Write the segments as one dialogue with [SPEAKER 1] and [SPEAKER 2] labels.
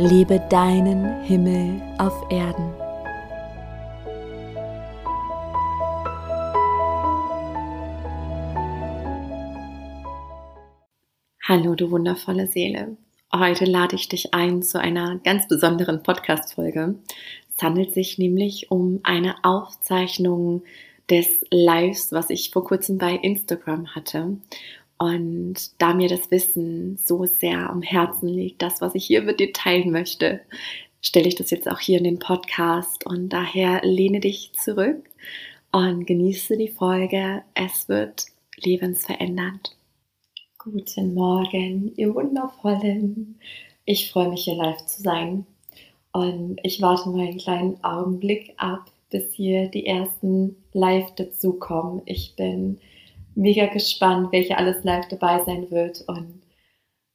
[SPEAKER 1] Lebe deinen Himmel auf Erden. Hallo, du wundervolle Seele. Heute lade ich dich ein zu einer ganz besonderen Podcast-Folge. Es handelt sich nämlich um eine Aufzeichnung des Lives, was ich vor kurzem bei Instagram hatte. Und da mir das Wissen so sehr am Herzen liegt, das, was ich hier mit dir teilen möchte, stelle ich das jetzt auch hier in den Podcast. Und daher lehne dich zurück und genieße die Folge. Es wird lebensverändernd. Guten Morgen, ihr Wundervollen. Ich freue mich hier live zu sein. Und ich warte mal einen kleinen Augenblick ab, bis hier die ersten live dazukommen. Ich bin mega gespannt, welche alles live dabei sein wird. Und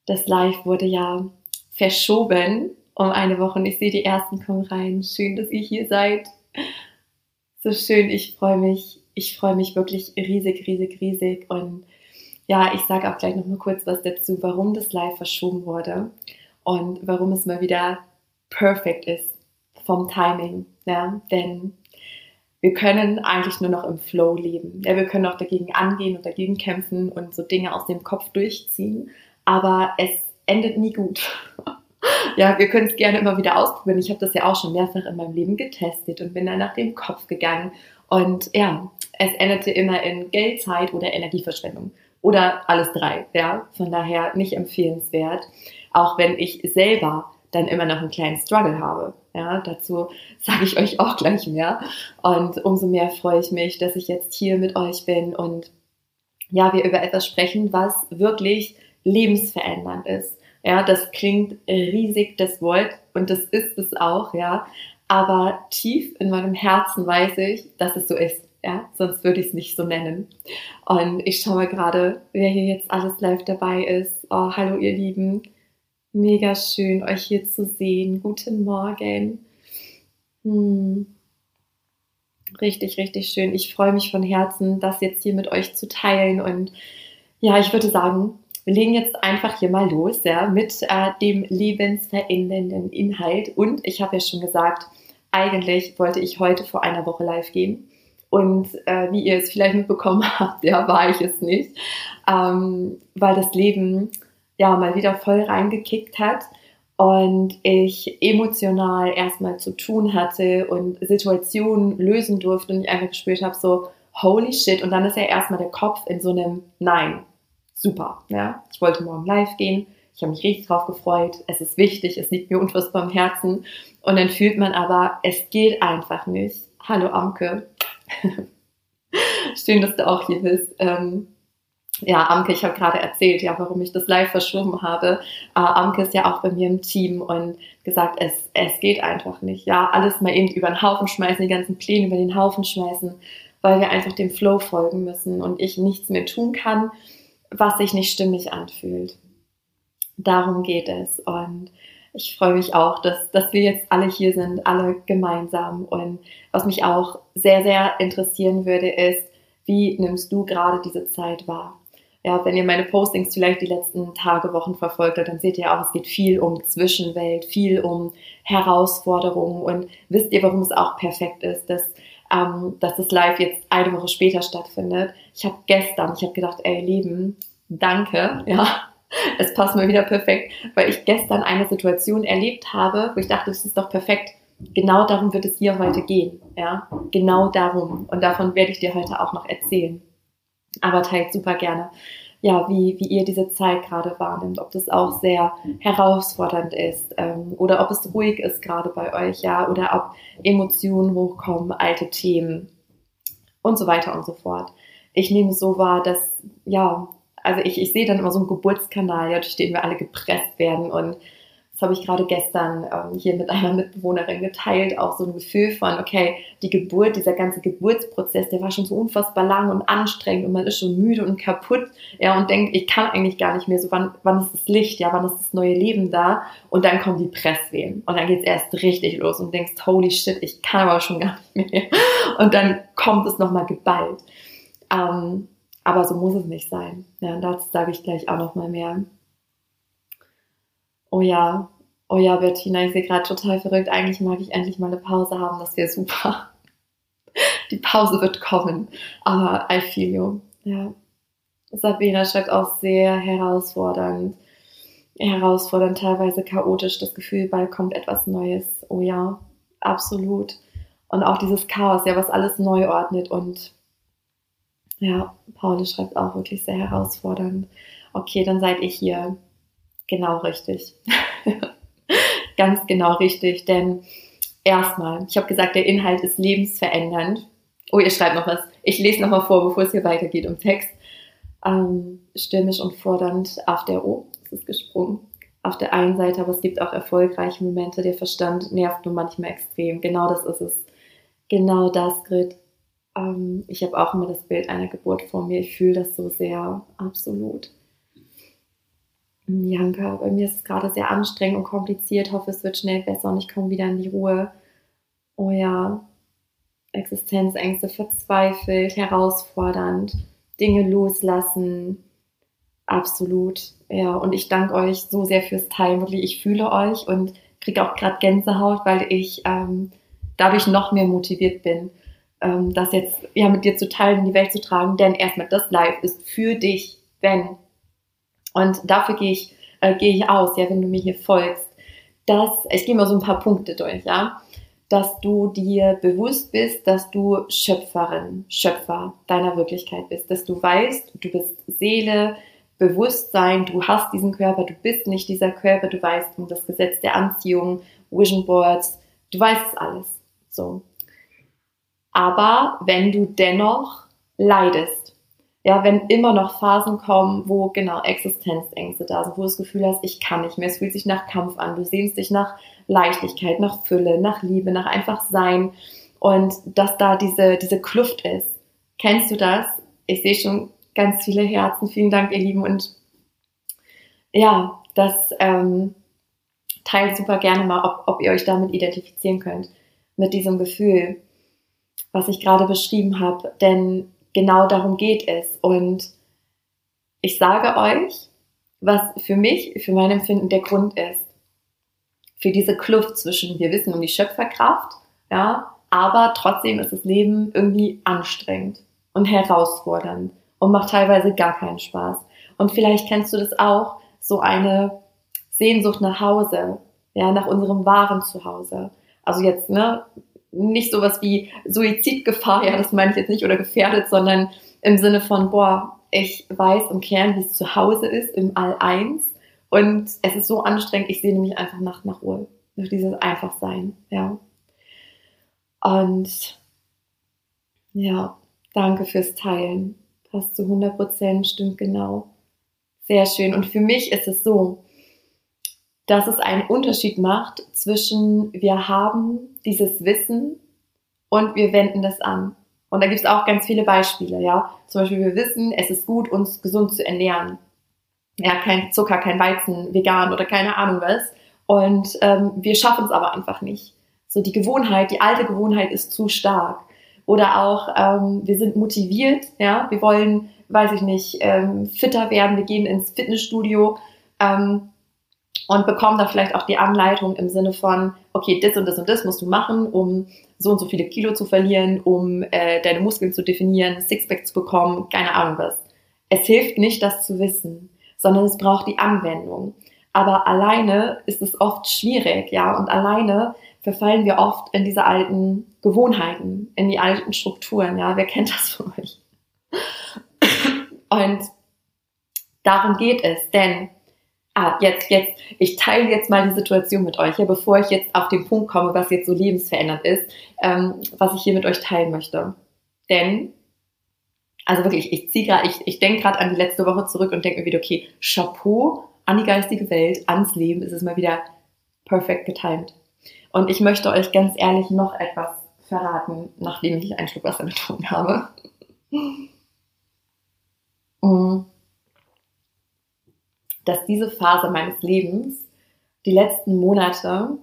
[SPEAKER 1] das Live wurde ja verschoben um eine Woche und ich sehe die ersten kommen rein. Schön, dass ihr hier seid. So schön, ich freue mich. Ich freue mich wirklich riesig, riesig, riesig. Und ja, ich sage auch gleich noch mal kurz was dazu, warum das Live verschoben wurde und warum es mal wieder perfekt ist vom Timing. Ja, denn wir können eigentlich nur noch im Flow leben. Ja, wir können auch dagegen angehen und dagegen kämpfen und so Dinge aus dem Kopf durchziehen, aber es endet nie gut. ja, wir können es gerne immer wieder ausprobieren. Ich habe das ja auch schon mehrfach in meinem Leben getestet und bin dann nach dem Kopf gegangen. Und ja, es endete immer in Geldzeit oder Energieverschwendung. Oder alles drei. Ja, von daher nicht empfehlenswert. Auch wenn ich selber dann immer noch einen kleinen Struggle habe. Ja, dazu sage ich euch auch gleich mehr. Und umso mehr freue ich mich, dass ich jetzt hier mit euch bin und ja, wir über etwas sprechen, was wirklich lebensverändernd ist. Ja, das klingt riesig, das Wort, und das ist es auch, ja. Aber tief in meinem Herzen weiß ich, dass es so ist. Ja, sonst würde ich es nicht so nennen. Und ich schaue gerade, wer hier jetzt alles live dabei ist. Oh, hallo ihr Lieben. Mega schön, euch hier zu sehen. Guten Morgen. Hm. Richtig, richtig schön. Ich freue mich von Herzen, das jetzt hier mit euch zu teilen. Und ja, ich würde sagen, wir legen jetzt einfach hier mal los, ja, mit äh, dem lebensverändernden Inhalt. Und ich habe ja schon gesagt, eigentlich wollte ich heute vor einer Woche live gehen. Und äh, wie ihr es vielleicht mitbekommen habt, ja, war ich es nicht, ähm, weil das Leben ja mal wieder voll reingekickt hat und ich emotional erstmal zu tun hatte und Situationen lösen durfte und ich einfach gespürt habe, so holy shit. Und dann ist ja erstmal der Kopf in so einem Nein. Super. Ja, ich wollte morgen live gehen. Ich habe mich richtig drauf gefreut. Es ist wichtig, es liegt mir unfassbar am Herzen. Und dann fühlt man aber, es geht einfach nicht. Hallo Amke. Schön, dass du auch hier bist. Ähm, ja, Amke, ich habe gerade erzählt, ja, warum ich das live verschoben habe. Äh, Amke ist ja auch bei mir im Team und gesagt, es, es geht einfach nicht. Ja, alles mal eben über den Haufen schmeißen, die ganzen Pläne über den Haufen schmeißen, weil wir einfach dem Flow folgen müssen und ich nichts mehr tun kann, was sich nicht stimmig anfühlt. Darum geht es und ich freue mich auch, dass, dass wir jetzt alle hier sind, alle gemeinsam. Und was mich auch sehr, sehr interessieren würde, ist, wie nimmst du gerade diese Zeit wahr? Ja, wenn ihr meine Postings vielleicht die letzten Tage, Wochen verfolgt habt, dann seht ihr auch, es geht viel um Zwischenwelt, viel um Herausforderungen und wisst ihr, warum es auch perfekt ist, dass, ähm, dass das Live jetzt eine Woche später stattfindet. Ich habe gestern, ich habe gedacht, ey Leben, danke, ja, es passt mir wieder perfekt, weil ich gestern eine Situation erlebt habe, wo ich dachte, es ist doch perfekt. Genau darum wird es hier heute gehen, ja, genau darum. Und davon werde ich dir heute auch noch erzählen aber teilt super gerne, ja, wie, wie ihr diese Zeit gerade wahrnimmt, ob das auch sehr herausfordernd ist ähm, oder ob es ruhig ist gerade bei euch, ja, oder ob Emotionen hochkommen, alte Themen und so weiter und so fort. Ich nehme so wahr, dass, ja, also ich, ich sehe dann immer so einen Geburtskanal, ja, durch den wir alle gepresst werden und das habe ich gerade gestern ähm, hier mit einer Mitbewohnerin geteilt, auch so ein Gefühl von, okay, die Geburt, dieser ganze Geburtsprozess, der war schon so unfassbar lang und anstrengend und man ist schon müde und kaputt, ja, und denkt, ich kann eigentlich gar nicht mehr, so wann, wann ist das Licht, ja, wann ist das neue Leben da? Und dann kommen die Presswehen und dann geht's erst richtig los und denkst, holy shit, ich kann aber schon gar nicht mehr. Und dann kommt es nochmal geballt. Ähm, aber so muss es nicht sein. Ja, dazu sage ich gleich auch nochmal mehr. Oh ja, oh ja, Bettina, ich sehe gerade total verrückt. Eigentlich mag ich endlich mal eine Pause haben, das wäre super. Die Pause wird kommen, aber I feel you. Ja. Sabina schreibt auch sehr herausfordernd, herausfordernd, teilweise chaotisch. Das Gefühl, bald kommt etwas Neues. Oh ja, absolut. Und auch dieses Chaos, ja, was alles neu ordnet. Und ja, Paul schreibt auch wirklich sehr herausfordernd. Okay, dann seid ihr hier genau richtig. Ganz genau richtig, denn erstmal, ich habe gesagt, der Inhalt ist lebensverändernd. Oh, ihr schreibt noch was. Ich lese noch mal vor, bevor es hier weitergeht im Text. Ähm, stürmisch und fordernd auf der, oh, es ist gesprungen. Auf der einen Seite, aber es gibt auch erfolgreiche Momente. Der Verstand nervt nur manchmal extrem. Genau das ist es. Genau das, Grit. Ähm, ich habe auch immer das Bild einer Geburt vor mir. Ich fühle das so sehr, absolut. Janka, bei mir ist es gerade sehr anstrengend und kompliziert. Hoffe, es wird schnell besser und ich komme wieder in die Ruhe. Oh ja, Existenzängste, verzweifelt, herausfordernd, Dinge loslassen. Absolut. Ja, und ich danke euch so sehr fürs Teilen. Wirklich, ich fühle euch und kriege auch gerade Gänsehaut, weil ich ähm, dadurch noch mehr motiviert bin, ähm, das jetzt ja mit dir zu teilen, in die Welt zu tragen. Denn erstmal, das Live ist für dich, wenn und dafür gehe ich, äh, gehe ich aus, ja, wenn du mir hier folgst, dass, ich gehe mal so ein paar Punkte durch, ja, dass du dir bewusst bist, dass du Schöpferin, Schöpfer deiner Wirklichkeit bist, dass du weißt, du bist Seele, Bewusstsein, du hast diesen Körper, du bist nicht dieser Körper, du weißt um das Gesetz der Anziehung, Vision Boards, du weißt es alles. So. Aber wenn du dennoch leidest, ja, wenn immer noch Phasen kommen, wo genau Existenzängste da sind, wo du das Gefühl hast, ich kann nicht mehr, es fühlt sich nach Kampf an, du sehnst dich nach Leichtigkeit, nach Fülle, nach Liebe, nach einfach Sein und dass da diese, diese Kluft ist. Kennst du das? Ich sehe schon ganz viele Herzen. Vielen Dank, ihr Lieben. Und ja, das ähm, teilt super gerne mal, ob, ob ihr euch damit identifizieren könnt, mit diesem Gefühl, was ich gerade beschrieben habe. Denn genau darum geht es. Und ich sage euch, was für mich, für mein Empfinden der Grund ist. Für diese Kluft zwischen, wir wissen um die Schöpferkraft, ja, aber trotzdem ist das Leben irgendwie anstrengend und herausfordernd und macht teilweise gar keinen Spaß. Und vielleicht kennst du das auch, so eine Sehnsucht nach Hause, ja, nach unserem wahren Zuhause. Also jetzt, ne, nicht sowas wie Suizidgefahr, ja, das meine ich jetzt nicht, oder gefährdet, sondern im Sinne von, boah, ich weiß im Kern, wie es zu Hause ist, im All eins. Und es ist so anstrengend, ich sehne mich einfach nach, nach Ruhe, nach dieses Einfachsein, ja. Und ja, danke fürs Teilen. Passt zu 100 Prozent, stimmt genau. Sehr schön. Und für mich ist es so, dass es einen Unterschied macht zwischen wir haben dieses Wissen und wir wenden das an. Und da gibt es auch ganz viele Beispiele, ja. Zum Beispiel wir wissen, es ist gut, uns gesund zu ernähren. Ja, kein Zucker, kein Weizen, vegan oder keine Ahnung was. Und ähm, wir schaffen es aber einfach nicht. So die Gewohnheit, die alte Gewohnheit ist zu stark. Oder auch, ähm, wir sind motiviert, ja, wir wollen, weiß ich nicht, ähm, fitter werden, wir gehen ins Fitnessstudio, ähm, und bekommen dann vielleicht auch die Anleitung im Sinne von, okay, das und das und das musst du machen, um so und so viele Kilo zu verlieren, um äh, deine Muskeln zu definieren, Sixpack zu bekommen, keine Ahnung was. Es hilft nicht, das zu wissen, sondern es braucht die Anwendung. Aber alleine ist es oft schwierig, ja, und alleine verfallen wir oft in diese alten Gewohnheiten, in die alten Strukturen, ja, wer kennt das von euch? Und darum geht es, denn ah, jetzt, jetzt, ich teile jetzt mal die Situation mit euch, ja, bevor ich jetzt auf den Punkt komme, was jetzt so lebensverändernd ist, ähm, was ich hier mit euch teilen möchte. Denn, also wirklich, ich ziehe gerade, ich, ich denke gerade an die letzte Woche zurück und denke mir wieder, okay, Chapeau an die geistige Welt, ans Leben, ist es mal wieder perfekt getimed. Und ich möchte euch ganz ehrlich noch etwas verraten, nachdem ich einen Schluck Wasser getrunken habe. Mm. Dass diese Phase meines Lebens, die letzten Monate,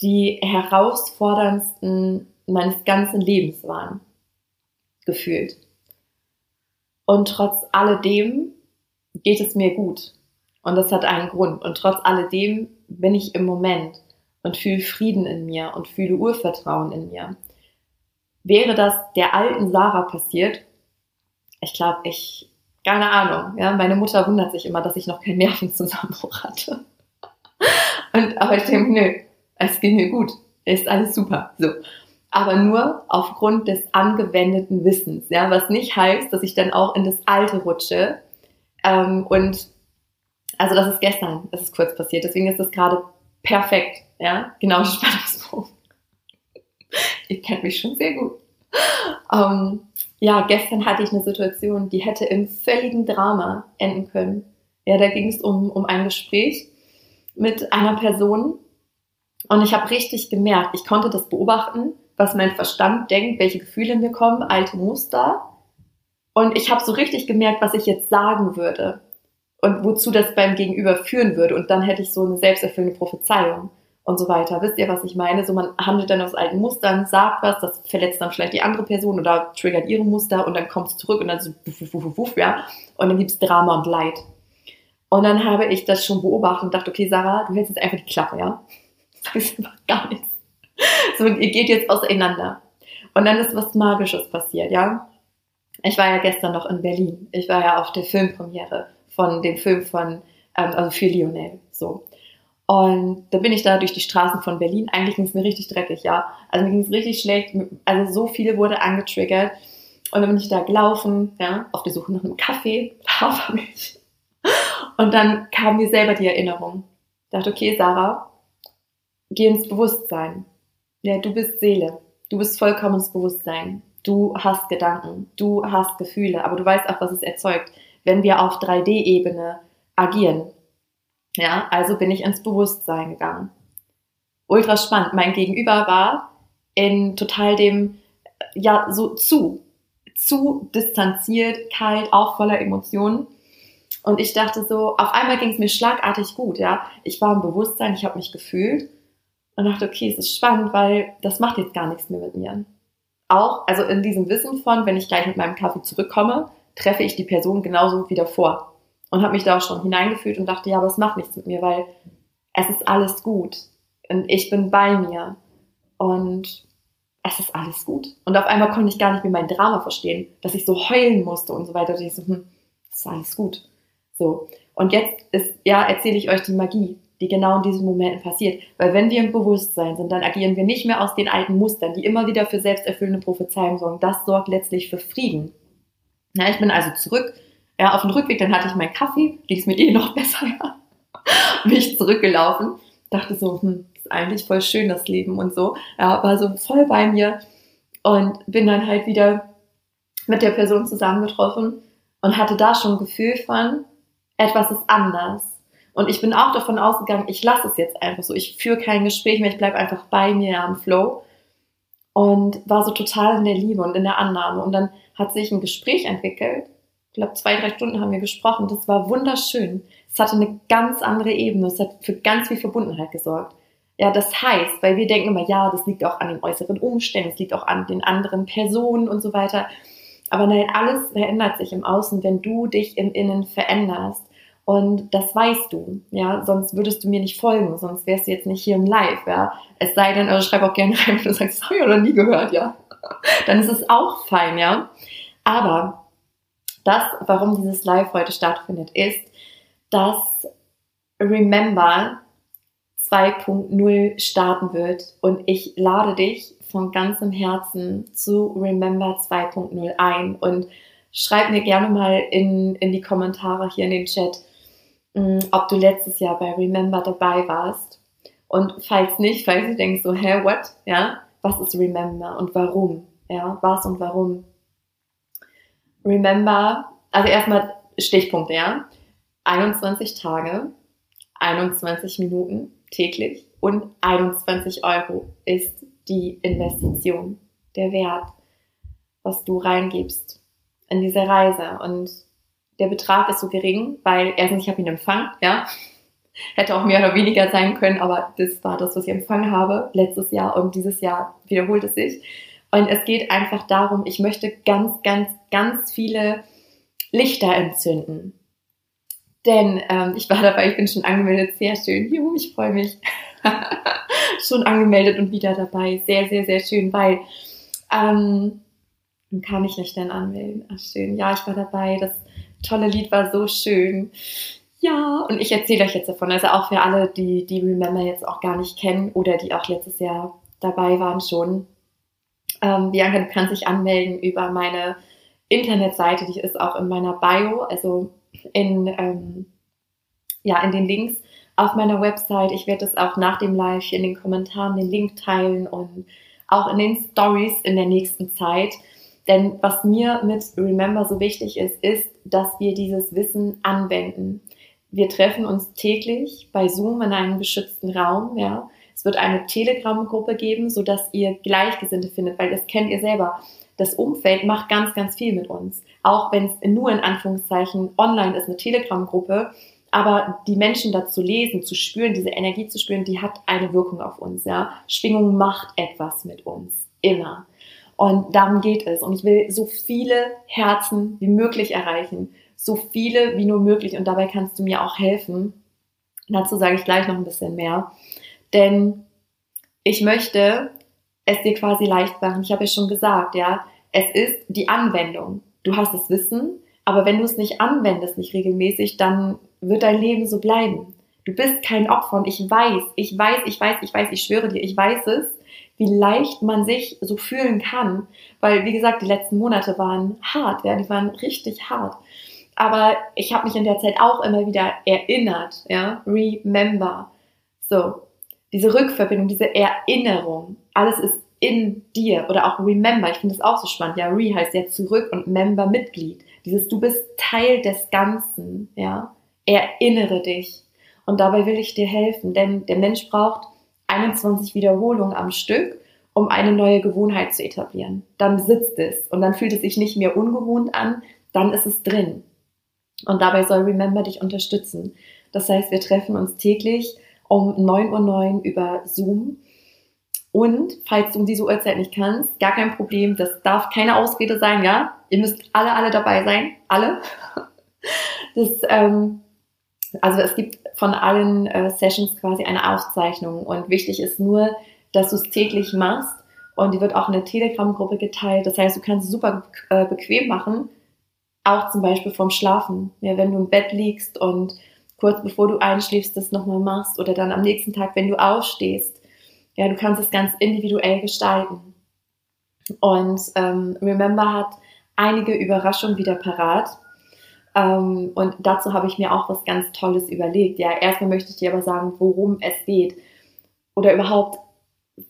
[SPEAKER 1] die herausforderndsten meines ganzen Lebens waren. Gefühlt. Und trotz alledem geht es mir gut. Und das hat einen Grund. Und trotz alledem bin ich im Moment und fühle Frieden in mir und fühle Urvertrauen in mir. Wäre das der alten Sarah passiert, ich glaube, ich, keine Ahnung, ja, meine Mutter wundert sich immer, dass ich noch keinen Nervenzusammenbruch hatte. Und, aber ich denke, nö, es geht mir gut, ist alles super, so. Aber nur aufgrund des angewendeten Wissens, ja, was nicht heißt, dass ich dann auch in das Alte rutsche. Ähm, und also das ist gestern, das ist kurz passiert, deswegen ist das gerade perfekt, ja, genau Spannungsbogen. Ihr kennt mich schon sehr gut. Ähm, ja, gestern hatte ich eine Situation, die hätte im völligen Drama enden können. Ja, da ging es um, um ein Gespräch mit einer Person und ich habe richtig gemerkt, ich konnte das beobachten, was mein Verstand denkt, welche Gefühle mir kommen, alte Muster. Und ich habe so richtig gemerkt, was ich jetzt sagen würde und wozu das beim Gegenüber führen würde. Und dann hätte ich so eine selbsterfüllende Prophezeiung und so weiter. Wisst ihr, was ich meine? So man handelt dann aus alten Mustern, sagt was, das verletzt dann vielleicht die andere Person oder triggert ihre Muster und dann kommt es zurück und dann so wuff, wuff, wuff, wuff, ja. Und dann gibt's Drama und Leid. Und dann habe ich das schon beobachtet und dachte, okay, Sarah, du hältst jetzt einfach die Klappe, ja? Das ist einfach gar nichts. So, ihr geht jetzt auseinander. Und dann ist was Magisches passiert, ja? Ich war ja gestern noch in Berlin. Ich war ja auf der Filmpremiere von dem Film von, ähm, also für Lionel, so. Und da bin ich da durch die Straßen von Berlin. Eigentlich ging es mir richtig dreckig, ja. Also mir ging es richtig schlecht. Also so viele wurde angetriggert. Und dann bin ich da gelaufen, ja, auf der Suche nach einem Kaffee, Hafermilch. Und dann kam mir selber die Erinnerung. Ich dachte, okay, Sarah, geh ins Bewusstsein. Ja, du bist Seele. Du bist vollkommenes Bewusstsein. Du hast Gedanken. Du hast Gefühle. Aber du weißt auch, was es erzeugt wenn wir auf 3D-Ebene agieren. Ja, also bin ich ins Bewusstsein gegangen. Ultra spannend. Mein Gegenüber war in total dem, ja, so zu, zu distanziert, kalt, auch voller Emotionen. Und ich dachte so, auf einmal ging es mir schlagartig gut, ja. Ich war im Bewusstsein, ich habe mich gefühlt und dachte, okay, es ist spannend, weil das macht jetzt gar nichts mehr mit mir. Auch, also in diesem Wissen von, wenn ich gleich mit meinem Kaffee zurückkomme, treffe ich die Person genauso wieder vor. Und habe mich da auch schon hineingefühlt und dachte, ja, aber es macht nichts mit mir, weil es ist alles gut. Und ich bin bei mir. Und es ist alles gut. Und auf einmal konnte ich gar nicht mehr mein Drama verstehen, dass ich so heulen musste und so weiter. Und ich so, hm, es ist alles gut. So. Und jetzt ist, ja, erzähle ich euch die Magie, die genau in diesen Momenten passiert. Weil wenn wir im Bewusstsein sind, dann agieren wir nicht mehr aus den alten Mustern, die immer wieder für selbsterfüllende Prophezeiungen sorgen. Das sorgt letztlich für Frieden. Ja, ich bin also zurück. Ja, auf dem Rückweg, dann hatte ich meinen Kaffee, es mir eh noch besser, ja. Bin ich zurückgelaufen, dachte so, hm, ist eigentlich voll schön das Leben und so. Ja, war so voll bei mir und bin dann halt wieder mit der Person zusammengetroffen und hatte da schon ein Gefühl von, etwas ist anders. Und ich bin auch davon ausgegangen, ich lasse es jetzt einfach so. Ich führe kein Gespräch mehr, ich bleibe einfach bei mir am Flow. Und war so total in der Liebe und in der Annahme. Und dann hat sich ein Gespräch entwickelt. Ich glaube, zwei, drei Stunden haben wir gesprochen. Das war wunderschön. Es hatte eine ganz andere Ebene. Es hat für ganz viel Verbundenheit gesorgt. Ja, das heißt, weil wir denken immer, ja, das liegt auch an den äußeren Umständen, es liegt auch an den anderen Personen und so weiter. Aber nein, alles verändert sich im Außen, wenn du dich im Innen veränderst. Und das weißt du, ja, sonst würdest du mir nicht folgen, sonst wärst du jetzt nicht hier im Live, ja. Es sei denn, also schreib auch gerne rein, wenn du sagst, das habe ich noch nie gehört, ja. Dann ist es auch fein, ja. Aber das, warum dieses Live heute stattfindet, ist, dass Remember 2.0 starten wird und ich lade dich von ganzem Herzen zu Remember 2.0 ein und schreib mir gerne mal in, in die Kommentare hier in den Chat, mm, ob du letztes Jahr bei Remember dabei warst. Und falls nicht, falls du denkst so, hä, what? Ja, was ist Remember und warum? Ja, was und warum? Remember, also erstmal Stichpunkte, ja. 21 Tage, 21 Minuten, täglich und 21 Euro ist die Investition, der Wert, was du reingibst in diese Reise. Und der Betrag ist so gering, weil erstens, ich habe ihn empfangen, ja. Hätte auch mehr oder weniger sein können, aber das war das, was ich empfangen habe letztes Jahr und dieses Jahr wiederholt es sich. Und es geht einfach darum, ich möchte ganz, ganz, ganz viele Lichter entzünden. Denn ähm, ich war dabei, ich bin schon angemeldet, sehr schön. Juhu, ich freue mich. schon angemeldet und wieder dabei. Sehr, sehr, sehr schön, weil ähm, kann ich mich denn anmelden? Ach schön. Ja, ich war dabei. Das tolle Lied war so schön. Ja, und ich erzähle euch jetzt davon. Also auch für alle, die die Remember jetzt auch gar nicht kennen oder die auch letztes Jahr dabei waren schon. Ähm, Bianca, du kannst dich anmelden über meine Internetseite, die ist auch in meiner Bio, also in, ähm, ja, in den Links auf meiner Website. Ich werde es auch nach dem Live in den Kommentaren den Link teilen und auch in den Stories in der nächsten Zeit. Denn was mir mit Remember so wichtig ist, ist, dass wir dieses Wissen anwenden. Wir treffen uns täglich bei Zoom in einem geschützten Raum, ja. Es wird eine Telegram-Gruppe geben, sodass ihr Gleichgesinnte findet, weil das kennt ihr selber. Das Umfeld macht ganz, ganz viel mit uns. Auch wenn es nur in Anführungszeichen online ist, eine Telegram-Gruppe. Aber die Menschen dazu lesen, zu spüren, diese Energie zu spüren, die hat eine Wirkung auf uns, ja. Schwingung macht etwas mit uns. Immer. Und darum geht es. Und ich will so viele Herzen wie möglich erreichen. So viele wie nur möglich. Und dabei kannst du mir auch helfen. Dazu sage ich gleich noch ein bisschen mehr. Denn ich möchte es dir quasi leicht machen. Ich habe ja schon gesagt, ja. Es ist die Anwendung. Du hast das Wissen, aber wenn du es nicht anwendest, nicht regelmäßig, dann wird dein Leben so bleiben. Du bist kein Opfer und ich weiß, ich weiß, ich weiß, ich weiß, ich schwöre dir, ich weiß es, wie leicht man sich so fühlen kann. Weil, wie gesagt, die letzten Monate waren hart, ja, die waren richtig hart. Aber ich habe mich in der Zeit auch immer wieder erinnert, ja, remember. So, diese Rückverbindung, diese Erinnerung, alles ist in dir oder auch remember. Ich finde das auch so spannend. Ja, re heißt ja zurück und member Mitglied. Dieses du bist Teil des Ganzen, ja. Erinnere dich. Und dabei will ich dir helfen, denn der Mensch braucht 21 Wiederholungen am Stück, um eine neue Gewohnheit zu etablieren. Dann sitzt es und dann fühlt es sich nicht mehr ungewohnt an, dann ist es drin. Und dabei soll Remember dich unterstützen. Das heißt, wir treffen uns täglich um 9.09 Uhr über Zoom. Und falls du um diese Uhrzeit nicht kannst, gar kein Problem, das darf keine Ausrede sein, ja? Ihr müsst alle, alle dabei sein, alle. Das, ähm, also es gibt von allen äh, Sessions quasi eine Aufzeichnung und wichtig ist nur, dass du es täglich machst und die wird auch in der Telegram-Gruppe geteilt. Das heißt, du kannst es super äh, bequem machen, auch zum Beispiel vorm Schlafen. Ja, wenn du im Bett liegst und kurz bevor du einschläfst, das nochmal machst oder dann am nächsten Tag, wenn du aufstehst. Ja, du kannst es ganz individuell gestalten. Und ähm, Remember hat einige Überraschungen wieder parat. Ähm, und dazu habe ich mir auch was ganz Tolles überlegt. Ja, erstmal möchte ich dir aber sagen, worum es geht. Oder überhaupt,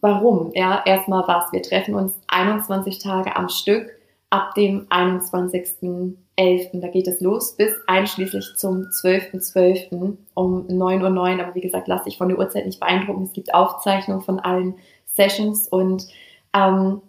[SPEAKER 1] warum. Ja, erstmal was. Wir treffen uns 21 Tage am Stück ab dem 21.11. Da geht es los bis einschließlich zum 12.12. .12. um 9.09 Uhr. Aber wie gesagt, lass dich von der Uhrzeit nicht beeindrucken. Es gibt Aufzeichnungen von allen Sessions und ähm,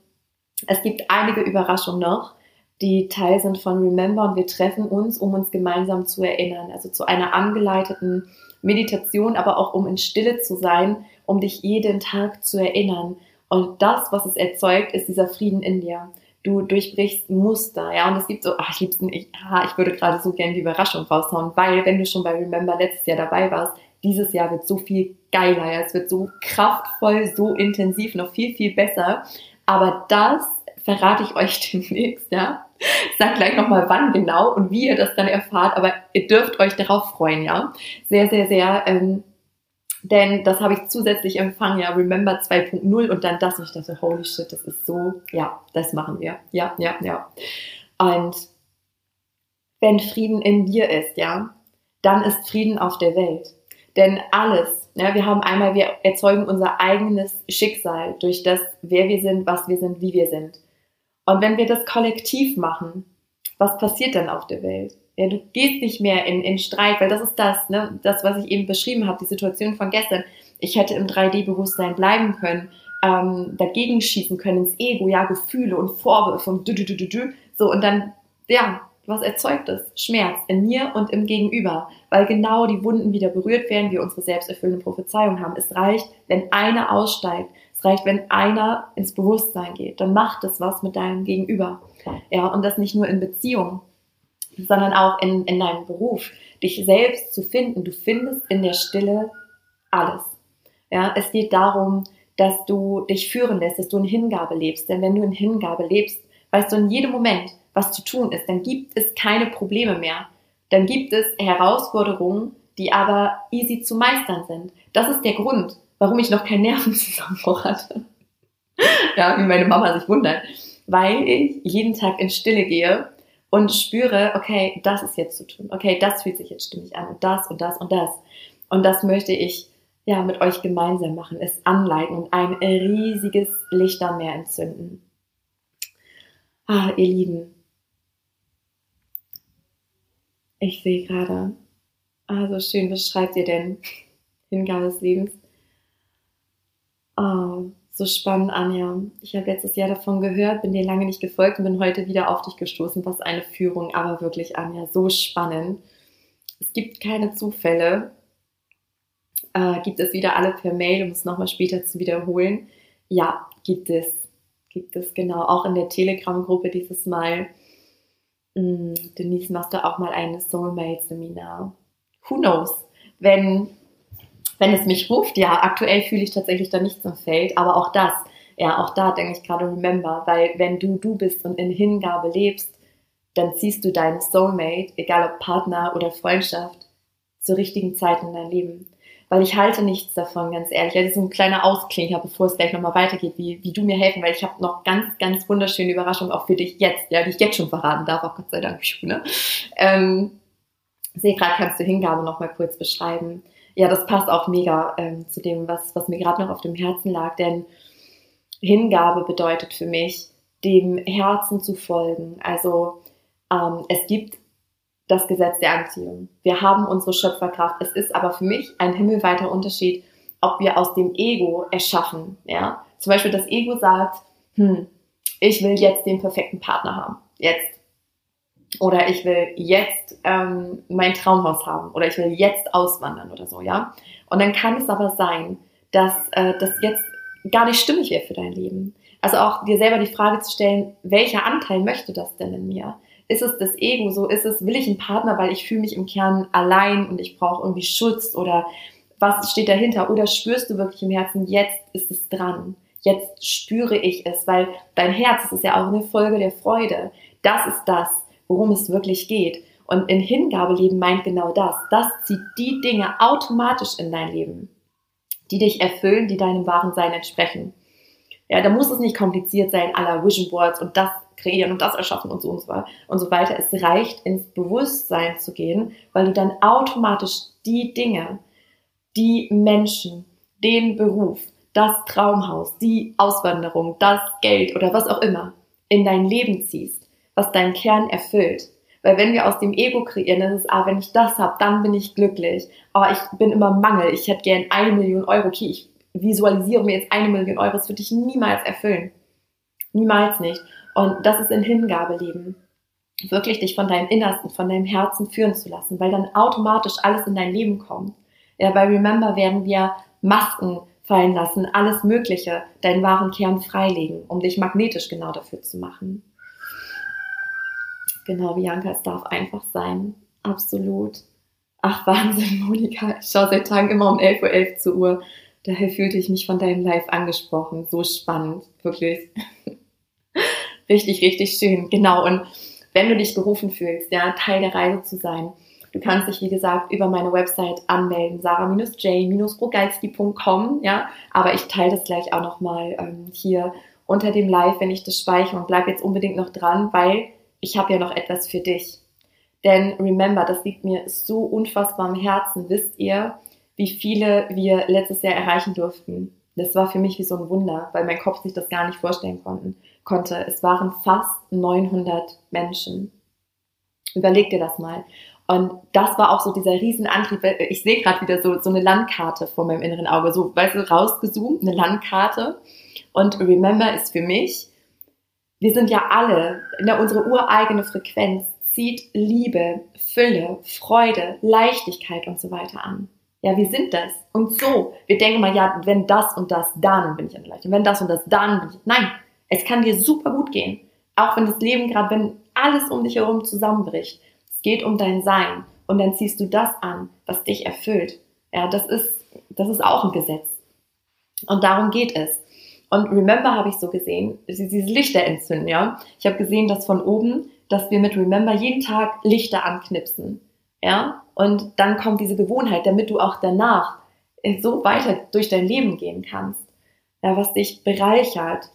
[SPEAKER 1] es gibt einige Überraschungen noch die Teil sind von Remember und wir treffen uns, um uns gemeinsam zu erinnern. Also zu einer angeleiteten Meditation, aber auch um in Stille zu sein, um dich jeden Tag zu erinnern. Und das, was es erzeugt, ist dieser Frieden in dir. Du durchbrichst Muster, ja, und es gibt so, ach, ich lieb's, ich, ah, ich würde gerade so gerne die Überraschung raushauen, weil, wenn du schon bei Remember letztes Jahr dabei warst, dieses Jahr wird so viel geiler, ja, es wird so kraftvoll, so intensiv, noch viel, viel besser. Aber das verrate ich euch demnächst, ja. Ich sag gleich nochmal wann genau und wie ihr das dann erfahrt, aber ihr dürft euch darauf freuen, ja. Sehr, sehr, sehr, ähm, denn das habe ich zusätzlich empfangen, ja, Remember 2.0 und dann das und ich dachte, holy shit, das ist so, ja, das machen wir, ja, ja, ja. Und wenn Frieden in dir ist, ja, dann ist Frieden auf der Welt. Denn alles, ja, wir haben einmal, wir erzeugen unser eigenes Schicksal durch das, wer wir sind, was wir sind, wie wir sind. Und wenn wir das kollektiv machen, was passiert dann auf der Welt? Ja, du gehst nicht mehr in, in Streit, weil das ist das, ne, das, was ich eben beschrieben habe, die Situation von gestern. Ich hätte im 3D-Bewusstsein bleiben können, ähm, dagegen schießen können ins Ego, ja, Gefühle und Vorwürfe und du, du, du, du. So, und dann, ja, was erzeugt es? Schmerz in mir und im Gegenüber, weil genau die Wunden wieder berührt werden, wir unsere selbsterfüllende Prophezeiung haben. Es reicht, wenn einer aussteigt, es reicht, wenn einer ins Bewusstsein geht, dann macht es was mit deinem Gegenüber. Ja, und das nicht nur in Beziehungen, sondern auch in, in deinem Beruf. Dich selbst zu finden. Du findest in der Stille alles. Ja, es geht darum, dass du dich führen lässt, dass du in Hingabe lebst. Denn wenn du in Hingabe lebst, weißt du in jedem Moment, was zu tun ist. Dann gibt es keine Probleme mehr. Dann gibt es Herausforderungen, die aber easy zu meistern sind. Das ist der Grund, warum ich noch keinen Nervenzusammenbruch hatte. ja, wie meine Mama sich wundert. Weil ich jeden Tag in Stille gehe und spüre, okay, das ist jetzt zu tun. Okay, das fühlt sich jetzt stimmig an und das und das und das. Und das möchte ich ja mit euch gemeinsam machen, es anleiten und ein riesiges Lichtermeer entzünden. Ah, ihr Lieben, ich sehe gerade, ah, so schön, was schreibt ihr denn? Hingabe des Lebens. Oh, so spannend, Anja. Ich habe letztes Jahr davon gehört, bin dir lange nicht gefolgt und bin heute wieder auf dich gestoßen. Was eine Führung, aber wirklich, Anja, so spannend. Es gibt keine Zufälle. Äh, gibt es wieder alle per Mail, um es nochmal später zu wiederholen? Ja, gibt es. Gibt es, genau. Auch in der Telegram-Gruppe dieses Mal. Hm, Denise, machst du auch mal ein Soulmate-Seminar? Who knows? Wenn wenn es mich ruft, ja, aktuell fühle ich tatsächlich da nichts im Feld, aber auch das, ja, auch da denke ich gerade remember, weil wenn du du bist und in Hingabe lebst, dann ziehst du deinen Soulmate, egal ob Partner oder Freundschaft, zur richtigen Zeit in dein Leben. Weil ich halte nichts davon, ganz ehrlich. Das ist ein kleiner Ausklinker, bevor es gleich nochmal weitergeht, wie, wie du mir helfen, weil ich habe noch ganz, ganz wunderschöne Überraschungen auch für dich jetzt, ja, die ich jetzt schon verraten darf, auch Gott sei Dank. Ne? Ähm, sehe gerade, kannst du Hingabe nochmal kurz beschreiben ja, das passt auch mega ähm, zu dem, was, was mir gerade noch auf dem Herzen lag, denn Hingabe bedeutet für mich, dem Herzen zu folgen. Also ähm, es gibt das Gesetz der Anziehung. Wir haben unsere Schöpferkraft. Es ist aber für mich ein himmelweiter Unterschied, ob wir aus dem Ego erschaffen. Ja? Zum Beispiel das Ego sagt, hm, ich will jetzt den perfekten Partner haben. Jetzt oder ich will jetzt ähm, mein Traumhaus haben oder ich will jetzt auswandern oder so, ja. Und dann kann es aber sein, dass äh, das jetzt gar nicht stimmig wäre für dein Leben. Also auch dir selber die Frage zu stellen, welcher Anteil möchte das denn in mir? Ist es das Ego so? Ist es, will ich einen Partner, weil ich fühle mich im Kern allein und ich brauche irgendwie Schutz oder was steht dahinter? Oder spürst du wirklich im Herzen, jetzt ist es dran? Jetzt spüre ich es, weil dein Herz, das ist ja auch eine Folge der Freude. Das ist das, worum es wirklich geht. Und in Hingabe leben meint genau das. Das zieht die Dinge automatisch in dein Leben, die dich erfüllen, die deinem wahren Sein entsprechen. Ja, da muss es nicht kompliziert sein, aller Vision Boards und das kreieren und das erschaffen und so und so, und so weiter. Es reicht, ins Bewusstsein zu gehen, weil du dann automatisch die Dinge, die Menschen, den Beruf, das Traumhaus, die Auswanderung, das Geld oder was auch immer in dein Leben ziehst was deinen Kern erfüllt. Weil wenn wir aus dem Ego kreieren, dann ist es, ah, wenn ich das habe, dann bin ich glücklich. Aber oh, ich bin immer Mangel. Ich hätte gern eine Million Euro. Okay, ich visualisiere mir jetzt eine Million Euro. Das würde ich niemals erfüllen. Niemals nicht. Und das ist in Hingabe leben. Wirklich dich von deinem Innersten, von deinem Herzen führen zu lassen, weil dann automatisch alles in dein Leben kommt. Ja, bei Remember werden wir Masken fallen lassen, alles Mögliche, deinen wahren Kern freilegen, um dich magnetisch genau dafür zu machen. Genau, Bianca, es darf einfach sein. Absolut. Ach, Wahnsinn, Monika. Ich schaue seit Tagen immer um 11.11 Uhr 11 zur Uhr. Daher fühlte ich mich von deinem Live angesprochen. So spannend, wirklich. richtig, richtig schön. Genau. Und wenn du dich berufen fühlst, ja, Teil der Reise zu sein, du kannst dich, wie gesagt, über meine Website anmelden, sarah-j-rogalski.com, ja. Aber ich teile das gleich auch nochmal ähm, hier unter dem Live, wenn ich das speichere und bleib jetzt unbedingt noch dran, weil ich habe ja noch etwas für dich. Denn remember, das liegt mir so unfassbar am Herzen. Wisst ihr, wie viele wir letztes Jahr erreichen durften? Das war für mich wie so ein Wunder, weil mein Kopf sich das gar nicht vorstellen konnten, konnte. Es waren fast 900 Menschen. Überleg dir das mal. Und das war auch so dieser Riesenantrieb. Ich sehe gerade wieder so, so eine Landkarte vor meinem inneren Auge, so, weißt du, rausgezoomt, eine Landkarte. Und Remember ist für mich, wir sind ja alle, der, unsere ureigene Frequenz zieht Liebe, Fülle, Freude, Leichtigkeit und so weiter an. Ja, wir sind das. Und so, wir denken mal, ja, wenn das und das, dann bin ich in der Leichtigkeit. Wenn das und das, dann bin ich. Nein, es kann dir super gut gehen. Auch wenn das Leben gerade, wenn alles um dich herum zusammenbricht. Es geht um dein Sein. Und dann ziehst du das an, was dich erfüllt. Ja, das ist, das ist auch ein Gesetz. Und darum geht es. Und Remember habe ich so gesehen, dieses Lichter entzünden, ja. Ich habe gesehen, dass von oben, dass wir mit Remember jeden Tag Lichter anknipsen, ja. Und dann kommt diese Gewohnheit, damit du auch danach so weiter durch dein Leben gehen kannst, ja, was dich bereichert,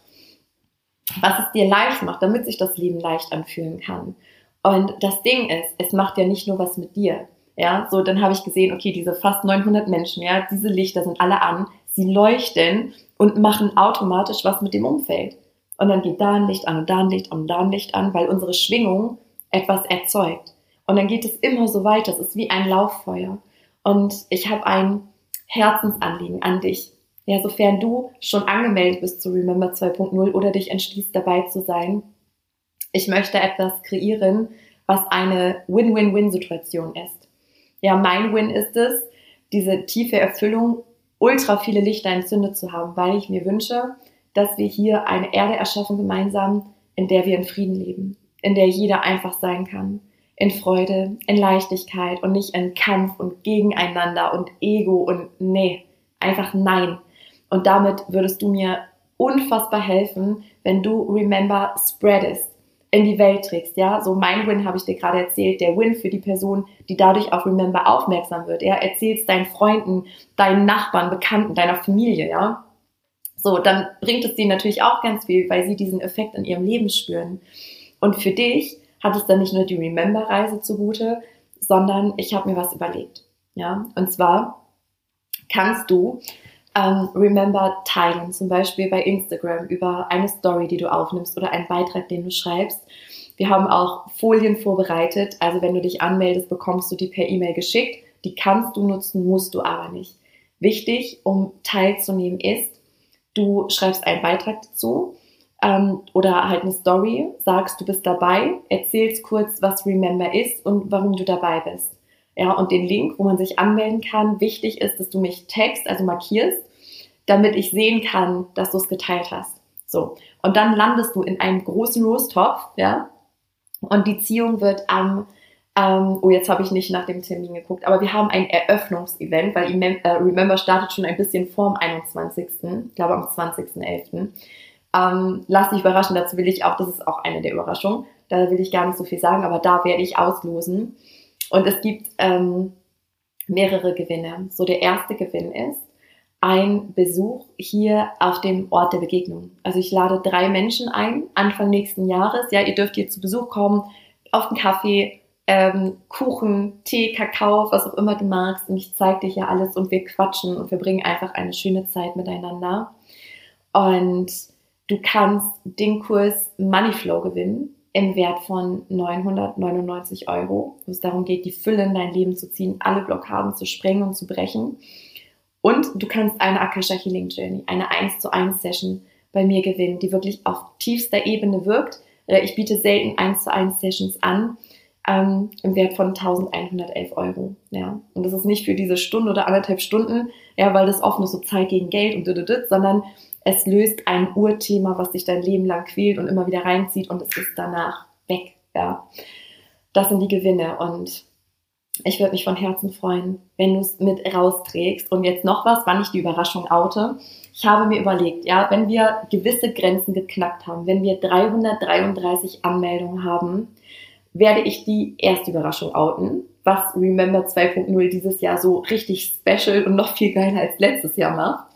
[SPEAKER 1] was es dir leicht macht, damit sich das Leben leicht anfühlen kann. Und das Ding ist, es macht ja nicht nur was mit dir. Ja, so dann habe ich gesehen, okay, diese fast 900 Menschen, ja, diese Lichter sind alle an, sie leuchten und machen automatisch was mit dem Umfeld. Und dann geht da ein Licht an und da ein Licht an und da ein Licht an, weil unsere Schwingung etwas erzeugt. Und dann geht es immer so weiter. Es ist wie ein Lauffeuer. Und ich habe ein Herzensanliegen an dich. Ja, sofern du schon angemeldet bist zu Remember 2.0 oder dich entschließt, dabei zu sein, ich möchte etwas kreieren, was eine Win-Win-Win-Situation ist. Ja, mein Win ist es, diese tiefe Erfüllung, ultra viele Lichter entzündet zu haben, weil ich mir wünsche, dass wir hier eine Erde erschaffen gemeinsam, in der wir in Frieden leben, in der jeder einfach sein kann, in Freude, in Leichtigkeit und nicht in Kampf und gegeneinander und Ego und nee, einfach nein. Und damit würdest du mir unfassbar helfen, wenn du Remember spreadest in die Welt trägst, ja. So mein Win habe ich dir gerade erzählt, der Win für die Person, die dadurch auf Remember aufmerksam wird, ja. Erzählst deinen Freunden, deinen Nachbarn, Bekannten, deiner Familie, ja. So, dann bringt es denen natürlich auch ganz viel, weil sie diesen Effekt in ihrem Leben spüren. Und für dich hat es dann nicht nur die Remember-Reise zugute, sondern ich habe mir was überlegt, ja. Und zwar kannst du ähm, Remember teilen, zum Beispiel bei Instagram über eine Story, die du aufnimmst oder einen Beitrag, den du schreibst. Wir haben auch Folien vorbereitet, also wenn du dich anmeldest, bekommst du die per E-Mail geschickt. Die kannst du nutzen, musst du aber nicht. Wichtig, um teilzunehmen, ist, du schreibst einen Beitrag dazu ähm, oder halt eine Story, sagst, du bist dabei, erzählst kurz, was Remember ist und warum du dabei bist ja, und den Link, wo man sich anmelden kann. Wichtig ist, dass du mich text, also markierst, damit ich sehen kann, dass du es geteilt hast. So. Und dann landest du in einem großen Roastopf, ja. Und die Ziehung wird am, ähm, oh, jetzt habe ich nicht nach dem Termin geguckt, aber wir haben ein Eröffnungsevent, weil äh, Remember startet schon ein bisschen vorm 21. Ich glaube am 20.11. Ähm, lass dich überraschen, dazu will ich auch, das ist auch eine der Überraschungen, da will ich gar nicht so viel sagen, aber da werde ich auslosen. Und es gibt ähm, mehrere Gewinne. So der erste Gewinn ist ein Besuch hier auf dem Ort der Begegnung. Also ich lade drei Menschen ein, Anfang nächsten Jahres. Ja, ihr dürft hier zu Besuch kommen, auf den Kaffee, ähm, Kuchen, Tee, Kakao, was auch immer du magst. Und ich zeige dir hier alles und wir quatschen und wir bringen einfach eine schöne Zeit miteinander. Und du kannst den Kurs Moneyflow gewinnen im Wert von 999 Euro, wo es darum geht, die Fülle in dein Leben zu ziehen, alle Blockaden zu sprengen und zu brechen. Und du kannst eine Akasha Healing Journey, eine 1 zu 1 Session bei mir gewinnen, die wirklich auf tiefster Ebene wirkt. Äh, ich biete selten 1 zu 1 Sessions an, ähm, im Wert von 1111 Euro. Ja. Und das ist nicht für diese Stunde oder anderthalb Stunden, ja, weil das oft nur so Zeit gegen Geld und düdüdüd, sondern es löst ein Urthema, was dich dein Leben lang quält und immer wieder reinzieht und es ist danach weg. Ja. Das sind die Gewinne und ich würde mich von Herzen freuen, wenn du es mit rausträgst. Und jetzt noch was, wann ich die Überraschung oute. Ich habe mir überlegt, ja, wenn wir gewisse Grenzen geknackt haben, wenn wir 333 Anmeldungen haben, werde ich die erste Überraschung outen, was Remember 2.0 dieses Jahr so richtig special und noch viel geiler als letztes Jahr macht.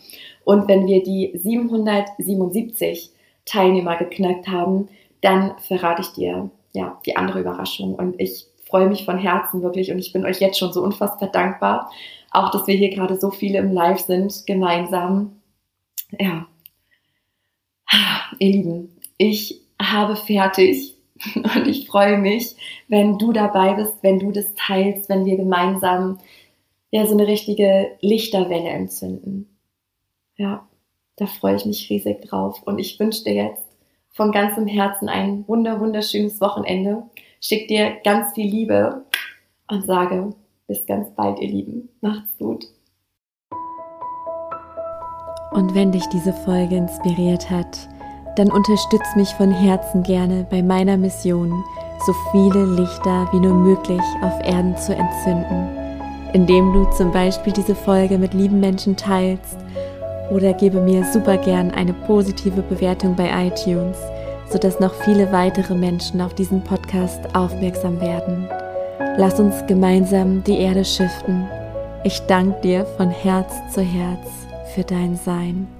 [SPEAKER 1] Und wenn wir die 777 Teilnehmer geknackt haben, dann verrate ich dir ja die andere Überraschung. Und ich freue mich von Herzen wirklich und ich bin euch jetzt schon so unfassbar dankbar, auch dass wir hier gerade so viele im Live sind, gemeinsam. Ja, ihr Lieben, ich habe fertig Und ich freue mich, wenn du dabei bist, wenn du das teilst, wenn wir gemeinsam ja so eine richtige Lichterwelle entzünden. Ja, da freue ich mich riesig drauf. Und ich wünsche dir jetzt von ganzem Herzen ein wunder, wunderschönes Wochenende. Schick dir ganz viel Liebe und sage bis ganz bald, ihr Lieben. Macht's gut.
[SPEAKER 2] Und wenn dich diese Folge inspiriert hat, dann unterstütz mich von Herzen gerne bei meiner Mission, so viele Lichter wie nur möglich auf Erden zu entzünden, indem du zum Beispiel diese Folge mit lieben Menschen teilst oder gebe mir super gern eine positive Bewertung bei iTunes, sodass noch viele weitere Menschen auf diesen Podcast aufmerksam werden. Lass uns gemeinsam die Erde schiften. Ich danke dir von Herz zu Herz für dein Sein.